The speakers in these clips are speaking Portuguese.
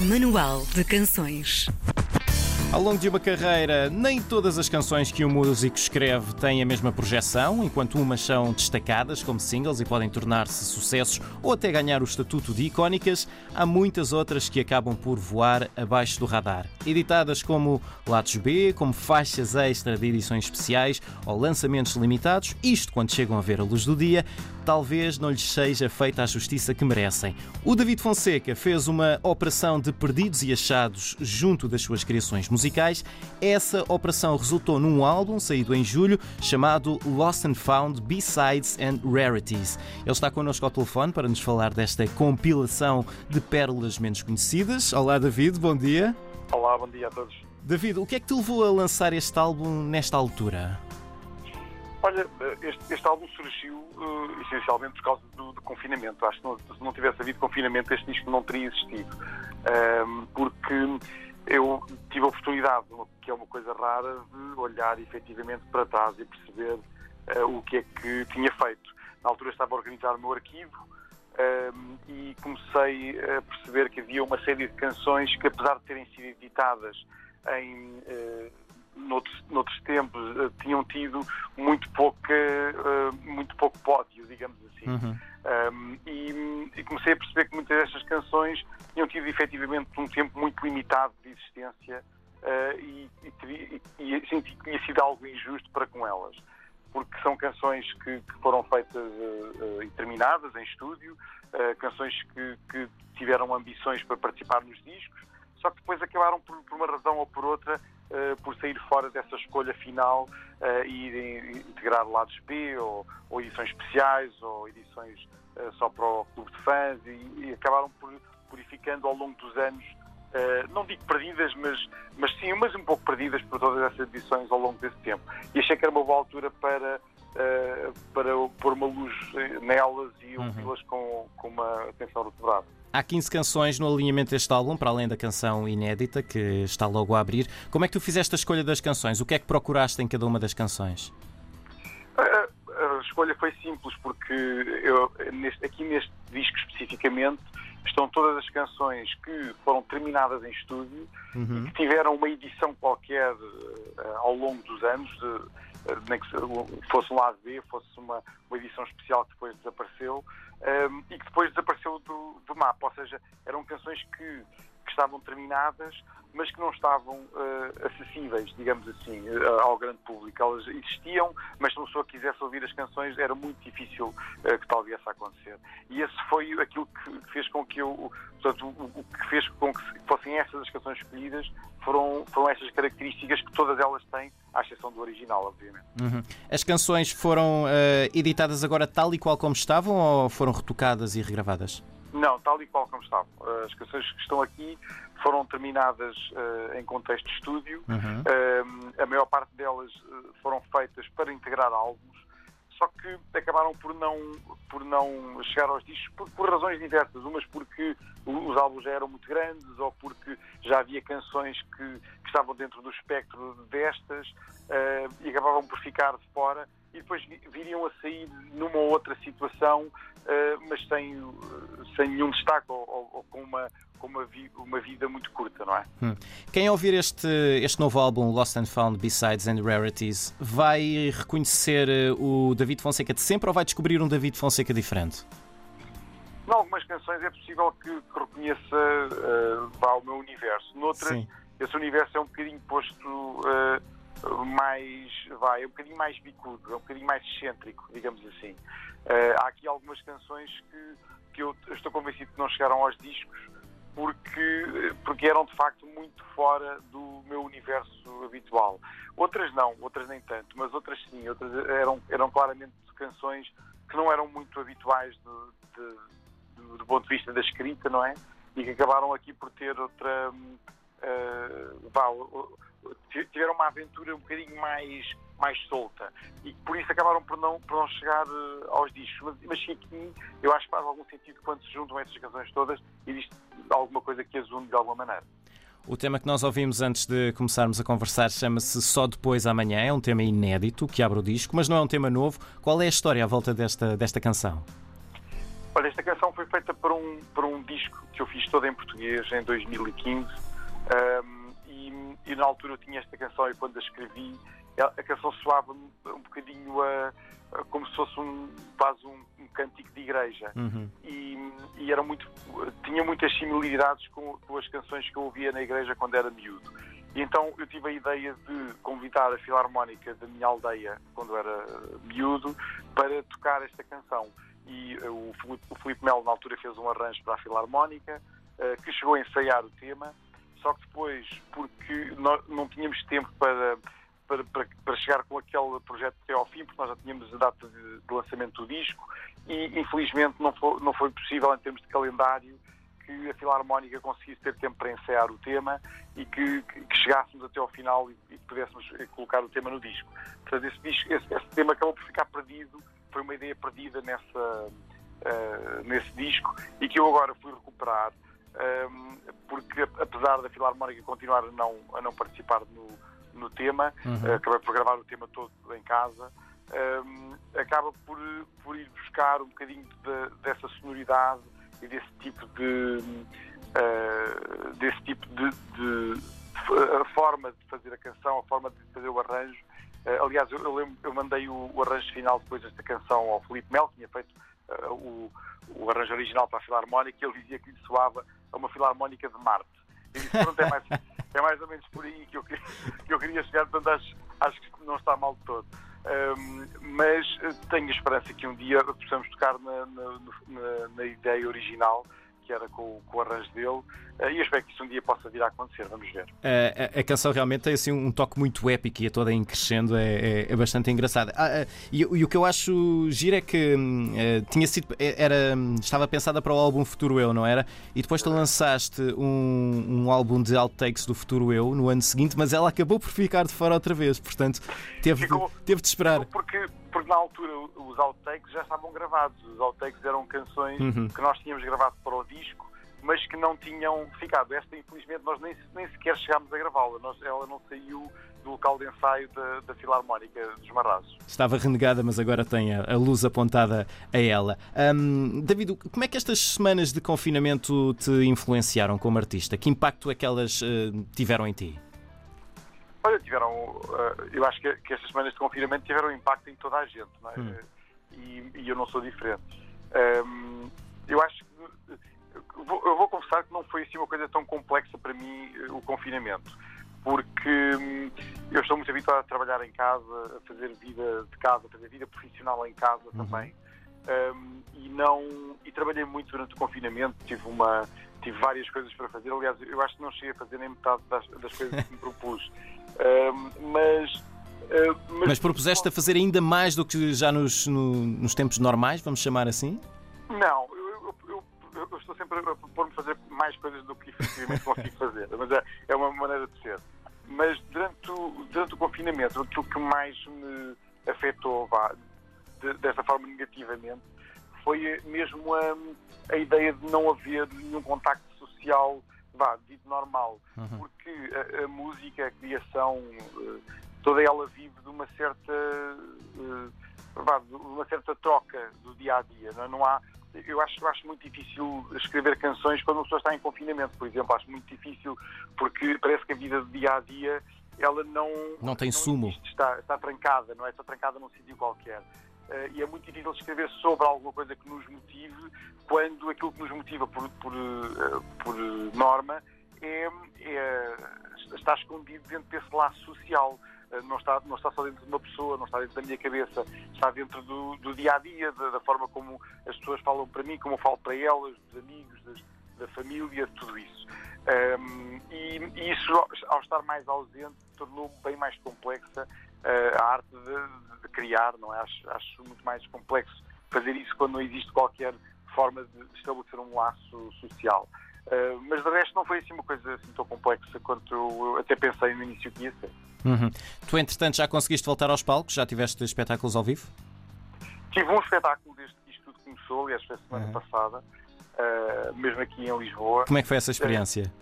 Manual de Canções. Ao longo de uma carreira, nem todas as canções que um músico escreve têm a mesma projeção, enquanto umas são destacadas como singles e podem tornar-se sucessos ou até ganhar o estatuto de icónicas, há muitas outras que acabam por voar abaixo do radar. Editadas como lados B, como faixas extra de edições especiais ou lançamentos limitados, isto quando chegam a ver a luz do dia, talvez não lhes seja feita a justiça que merecem. O David Fonseca fez uma operação de perdidos e achados junto das suas criações musicais. Essa operação resultou num álbum saído em julho chamado Lost and Found B-Sides and Rarities. Ele está connosco ao telefone para nos falar desta compilação de pérolas menos conhecidas. Olá, David, bom dia. Olá, bom dia a todos. David, o que é que te levou a lançar este álbum nesta altura? Olha, este, este álbum surgiu uh, essencialmente por causa do, do confinamento. Acho que não, se não tivesse havido confinamento, este disco não teria existido. Um, porque eu tive a oportunidade, que é uma coisa rara, de olhar efetivamente para trás e perceber uh, o que é que tinha feito. Na altura estava a organizar o meu arquivo um, e comecei a perceber que havia uma série de canções que, apesar de terem sido editadas em. Uh, noutros, noutros tempos uh, tinham tido muito pouca uh, muito pouco pódio, digamos assim. Uhum. Um, e, e, comecei a perceber que muitas destas canções tinham tido efetivamente um tempo muito limitado de existência uh, e, e, e, senti que tinha sido algo injusto para com elas. Porque são canções que, que foram feitas e terminadas em estúdio, canções que, que tiveram ambições para participar nos discos, só que depois acabaram por, por uma razão ou por outra uh, por sair fora dessa escolha final uh, e integrar lados B ou, ou, edições especiais ou edições uh, só para o clube de fãs e, e acabaram por purificando ao longo dos anos não digo perdidas, mas, mas sim, mas um pouco perdidas por todas essas edições ao longo desse tempo. E achei que era uma boa altura para, para pôr uma luz nelas e uhum. ouvi-las com, com uma atenção redobrada. Há 15 canções no alinhamento deste álbum, para além da canção inédita que está logo a abrir. Como é que tu fizeste a escolha das canções? O que é que procuraste em cada uma das canções? A, a escolha foi simples, porque eu, neste, aqui neste disco especificamente estão todas as canções que foram terminadas em estúdio uhum. e que tiveram uma edição qualquer uh, ao longo dos anos, de, nem que fosse um lado B, fosse uma, uma edição especial que depois desapareceu, um, e que depois desapareceu do, do mapa. Ou seja, eram canções que, que estavam terminadas, mas que não estavam uh, acessíveis, digamos assim, uh, ao grande público. Elas existiam, mas se uma pessoa quisesse ouvir as canções era muito difícil uh, que tal viesse a acontecer. E esse foi aquilo que fez com que eu, portanto, o, o que fez com que fossem essas as canções escolhidas, foram, foram essas características que todas elas têm, à exceção do original, obviamente. Uhum. As canções foram editadas agora tal e qual como estavam ou foram retocadas e regravadas? Não, tal e qual como estavam. As canções que estão aqui foram terminadas uh, em contexto de estúdio. Uhum. Uh, a maior parte delas uh, foram feitas para integrar álbuns, só que acabaram por não, por não chegar aos discos por, por razões diversas. Umas porque os álbuns já eram muito grandes ou porque já havia canções que, que estavam dentro do espectro destas e acabavam por ficar de fora e depois viriam a sair numa outra situação, mas sem, sem nenhum destaque ou, ou, ou com uma com uma, vi uma vida muito curta, não é? Hum. Quem ouvir este, este novo álbum, Lost and Found B-Sides and Rarities, vai reconhecer eh, o David Fonseca de sempre ou vai descobrir um David Fonseca diferente? Em algumas canções é possível que, que reconheça uh, o meu universo. Noutras, Sim. esse universo é um bocadinho posto uh, mais, vai, é um bocadinho mais bicudo, é um bocadinho mais excêntrico, digamos assim. Uh, há aqui algumas canções que, que eu, estou convencido que não chegaram aos discos, porque, porque eram de facto muito fora do meu universo habitual. Outras não, outras nem tanto, mas outras sim, outras eram, eram claramente canções que não eram muito habituais do, do ponto de vista da escrita, não é? E que acabaram aqui por ter outra. Uh, vá, tiveram uma aventura um bocadinho mais mais solta e por isso acabaram por não, por não chegar uh, aos discos. Mas, mas aqui eu acho que faz algum sentido quando se juntam essas canções todas e existe alguma coisa que as une de alguma maneira. O tema que nós ouvimos antes de começarmos a conversar chama-se Só Depois Amanhã. É um tema inédito que abre o disco, mas não é um tema novo. Qual é a história à volta desta, desta canção? Olha, esta canção foi feita para um, para um disco que eu fiz todo em português em 2015 um, e, e, na altura eu tinha esta canção e quando a escrevi a canção soava um, bocadinho a, a, como se fosse um, quase um, um cântico de igreja uhum. e, e, era muito, tinha muitas similaridades com, com as canções que eu ouvia na igreja quando era miúdo. E então eu tive a ideia de convidar a Filarmónica da minha aldeia, quando era miúdo, para tocar esta canção. E uh, o, Filipe Melo, na altura, fez um arranjo para a Filarmónica, uh, que chegou a ensaiar o tema, só que depois, porque nós não tínhamos tempo para, para, para, para, chegar com aquele projeto até ao fim, porque nós já tínhamos a data de, de lançamento do disco, e infelizmente não foi, não foi possível, em termos de calendário, que a Filarmónica conseguisse ter tempo para ensaiar o tema e que, que, que chegássemos até ao final e, e, pudéssemos colocar o tema no disco. Portanto, esse, disco, esse, esse, tema acabou por ficar perdido, foi uma ideia perdida nessa, uh, nesse disco e que eu agora fui recuperar, porque apesar da Filarmónica continuar a não, a não participar no, no tema, uhum. uh, acabei por gravar o tema todo em casa. Acaba por, por ir buscar um bocadinho de, dessa sonoridade e desse tipo de uh, desse tipo de, de, a forma de fazer a canção, a forma de fazer o arranjo. Uh, aliás, eu, eu, lembro, eu mandei o, o, arranjo final depois desta canção ao Felipe Mel, que tinha feito o, o arranjo original para a Filarmónica, e ele dizia que lhe soava a uma Filarmónica de Marte. E pronto, é mais, é mais ou menos por aí que eu, que eu queria chegar, portanto acho, acho que não está mal de todo. Um, mas tenho a esperança que um dia possamos tocar na, na, na, na ideia original que era com, com o arranjo dele, eh, e espero que isso um dia possa vir a acontecer, vamos ver. A, a, a canção realmente tem assim, um toque muito épico e a toda em crescendo, é, é, é bastante engraçada. Ah, ah, e, e, o que eu acho giro é que uh, tinha sido, era, estava pensada para o álbum Futuro Eu, não era? E depois tu lançaste um, um álbum de outtakes do Futuro Eu no ano seguinte, mas ela acabou por ficar de fora outra vez, portanto teve, Ficou, de, teve de esperar. Porque, porque na altura os outtakes já estavam gravados, os outtakes eram canções uhum. que nós tínhamos gravado para o disco mas que não tinham ficado. Esta, infelizmente, nós nem, nem sequer chegámos a gravá-la. Ela não saiu do local de ensaio da, da Filarmónica dos Marrazos. Estava renegada, mas agora tem a, a luz apontada a ela. Um, David, como é que estas semanas de confinamento te influenciaram como artista? Que impacto é que elas uh, tiveram em ti? Olha, tiveram. Uh, eu acho que, que, estas semanas de confinamento tiveram impacto em toda a gente, não é? Hum. E, e, eu não sou diferente. Um, eu acho que eu vou confessar que não foi assim uma coisa tão complexa para mim eh, o confinamento, porque hum, eu estou muito habituado a trabalhar em casa, a fazer vida de casa, a fazer vida profissional em casa uhum. também. Um, e não e trabalhei muito durante o confinamento, tive uma tive várias coisas para fazer, aliás, eu acho que não cheguei a fazer nem metade das, das coisas que me propus. Mas, uh, mas, mas propuseste a fazer ainda mais do que já nos, no, nos tempos normais, vamos chamar assim? Não, eu estou sempre a propor-me fazer mais coisas do que efetivamente consigo fazer, mas é, é uma maneira de ser. Mas durante o, durante o confinamento, aquilo que mais me afetou vá, de, dessa forma negativamente foi mesmo a, a, ideia de não haver nenhum contacto social vá, dito normal, uhum. porque a, a, música, a criação, eh, toda ela vive de uma certa eh, vá, de uma certa troca do dia a dia. Não, é? não há eu acho, eu acho muito difícil escrever canções quando uma pessoa está em confinamento, por exemplo. Acho muito difícil porque parece que a vida do dia a dia ela não, não tem não sumo. Existe, está, está trancada, não é? Está trancada num sítio qualquer. Uh, e é muito difícil escrever sobre alguma coisa que nos motive quando aquilo que nos motiva por, por, uh, por norma é, é, está escondido dentro desse laço social. Eh, não está, não está só dentro de uma pessoa, não está dentro da minha cabeça, está dentro do, do dia a dia, da, da, forma como as pessoas falam para mim, como eu falo para elas, dos amigos, das, da família, tudo isso. Um, e, e, isso, ao estar mais ausente, tornou bem mais complexa a arte de, de, criar, não é? Acho, acho muito mais complexo fazer isso quando não existe qualquer forma de estabelecer um laço social. Uh, mas de resto não foi assim uma coisa assim tão complexa quanto eu até pensei no início que ia ser. Uhum. Tu, entretanto, já conseguiste voltar aos palcos? Já tiveste espetáculos ao vivo? Tive um espetáculo desde que isto tudo começou, aliás, foi a semana uhum. passada, uh, mesmo aqui em Lisboa. Como é que foi essa experiência?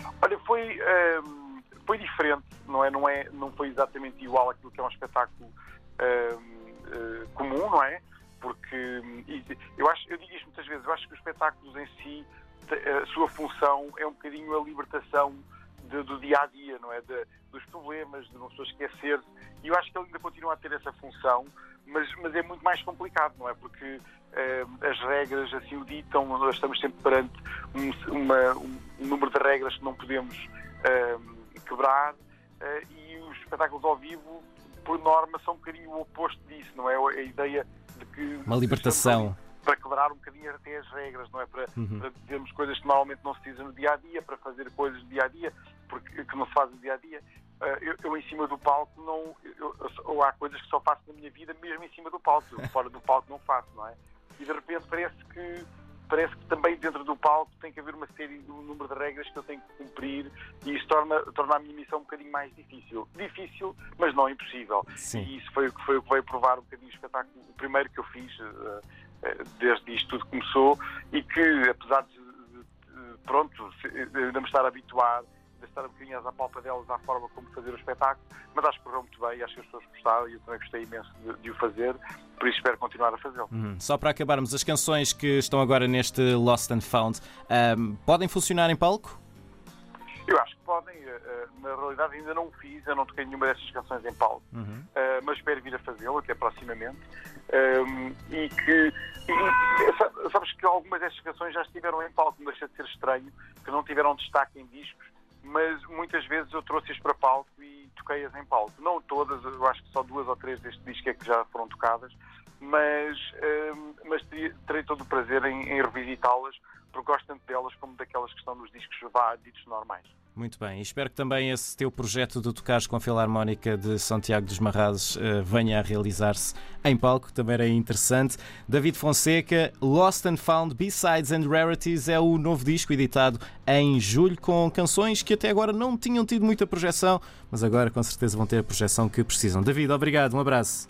Uh, olha, foi, foi diferente, não é? Não, é? não foi exatamente igual àquilo que é um espetáculo comum, não é? porque eu acho, eu digo isto muitas vezes, eu acho que os espetáculos em si, a sua função é um bocadinho a libertação de, do dia a dia, não é? De, dos problemas, de uma pessoa esquecer-se. E eu acho que ele ainda continua a ter essa função, mas, mas é muito mais complicado, não é? Porque eh, as regras assim o ditam, nós estamos sempre perante um, uma, um número de regras que não podemos eh, quebrar eh, e os espetáculos ao vivo, por norma, são um bocadinho o oposto disso, não é? A ideia de que. Uma libertação para quebrar um bocadinho até as regras, não é? Para, uhum. para dizermos coisas que normalmente não se dizem no dia a dia, para fazer coisas no dia a dia, porque que não se fazem no dia a dia. Eh, eu, eu, em cima do palco não. Eu, ou há coisas que só faço na minha vida mesmo em cima do palco. Fora do palco não faço, não é? E de repente parece que parece que também dentro do palco tem que haver uma série, um número de regras que eu tenho que cumprir e isso torna, torna a minha missão um bocadinho mais difícil. Difícil, mas não impossível. Sim. E isso foi, foi o que veio provar um bocadinho o espetáculo, o primeiro que eu fiz uh, desde isto tudo começou e que, apesar de, pronto, ainda me estar habituado de estar um bocadinho às apalpadelas à forma como fazer o espetáculo, mas acho que correu muito bem, acho que as pessoas gostaram e eu também gostei imenso de, de o fazer, por isso espero continuar a fazê-lo. Uhum. Só para acabarmos, as canções que estão agora neste Lost and Found um, podem funcionar em palco? Eu acho que podem, eh, eh, na realidade ainda não o fiz, eu não toquei nenhuma dessas canções em palco, uhum. Eh, mas espero vir a fazê-lo até proximamente. Um, e que e, sabes que algumas dessas canções já estiveram em palco, não deixa de ser estranho, que não tiveram destaque em discos, mas muitas vezes eu trouxe-as para palco e toquei-as em palco. Não todas, eu acho que só duas ou três deste disco é que já foram tocadas, mas, um, mas terei todo o prazer em, em revisitá-las, porque gosto tanto delas como daquelas que estão nos discos vá, ditos normais. Muito bem, e espero que também esse teu projeto de tocares com a Filarmónica de Santiago dos Marrados uh, venha a realizar-se em palco, também era interessante. David Fonseca, Lost and Found B-Sides and Rarities é o novo disco editado em julho com canções que até agora não tinham tido muita projeção, mas agora com certeza vão ter a projeção que precisam. David, obrigado, um abraço.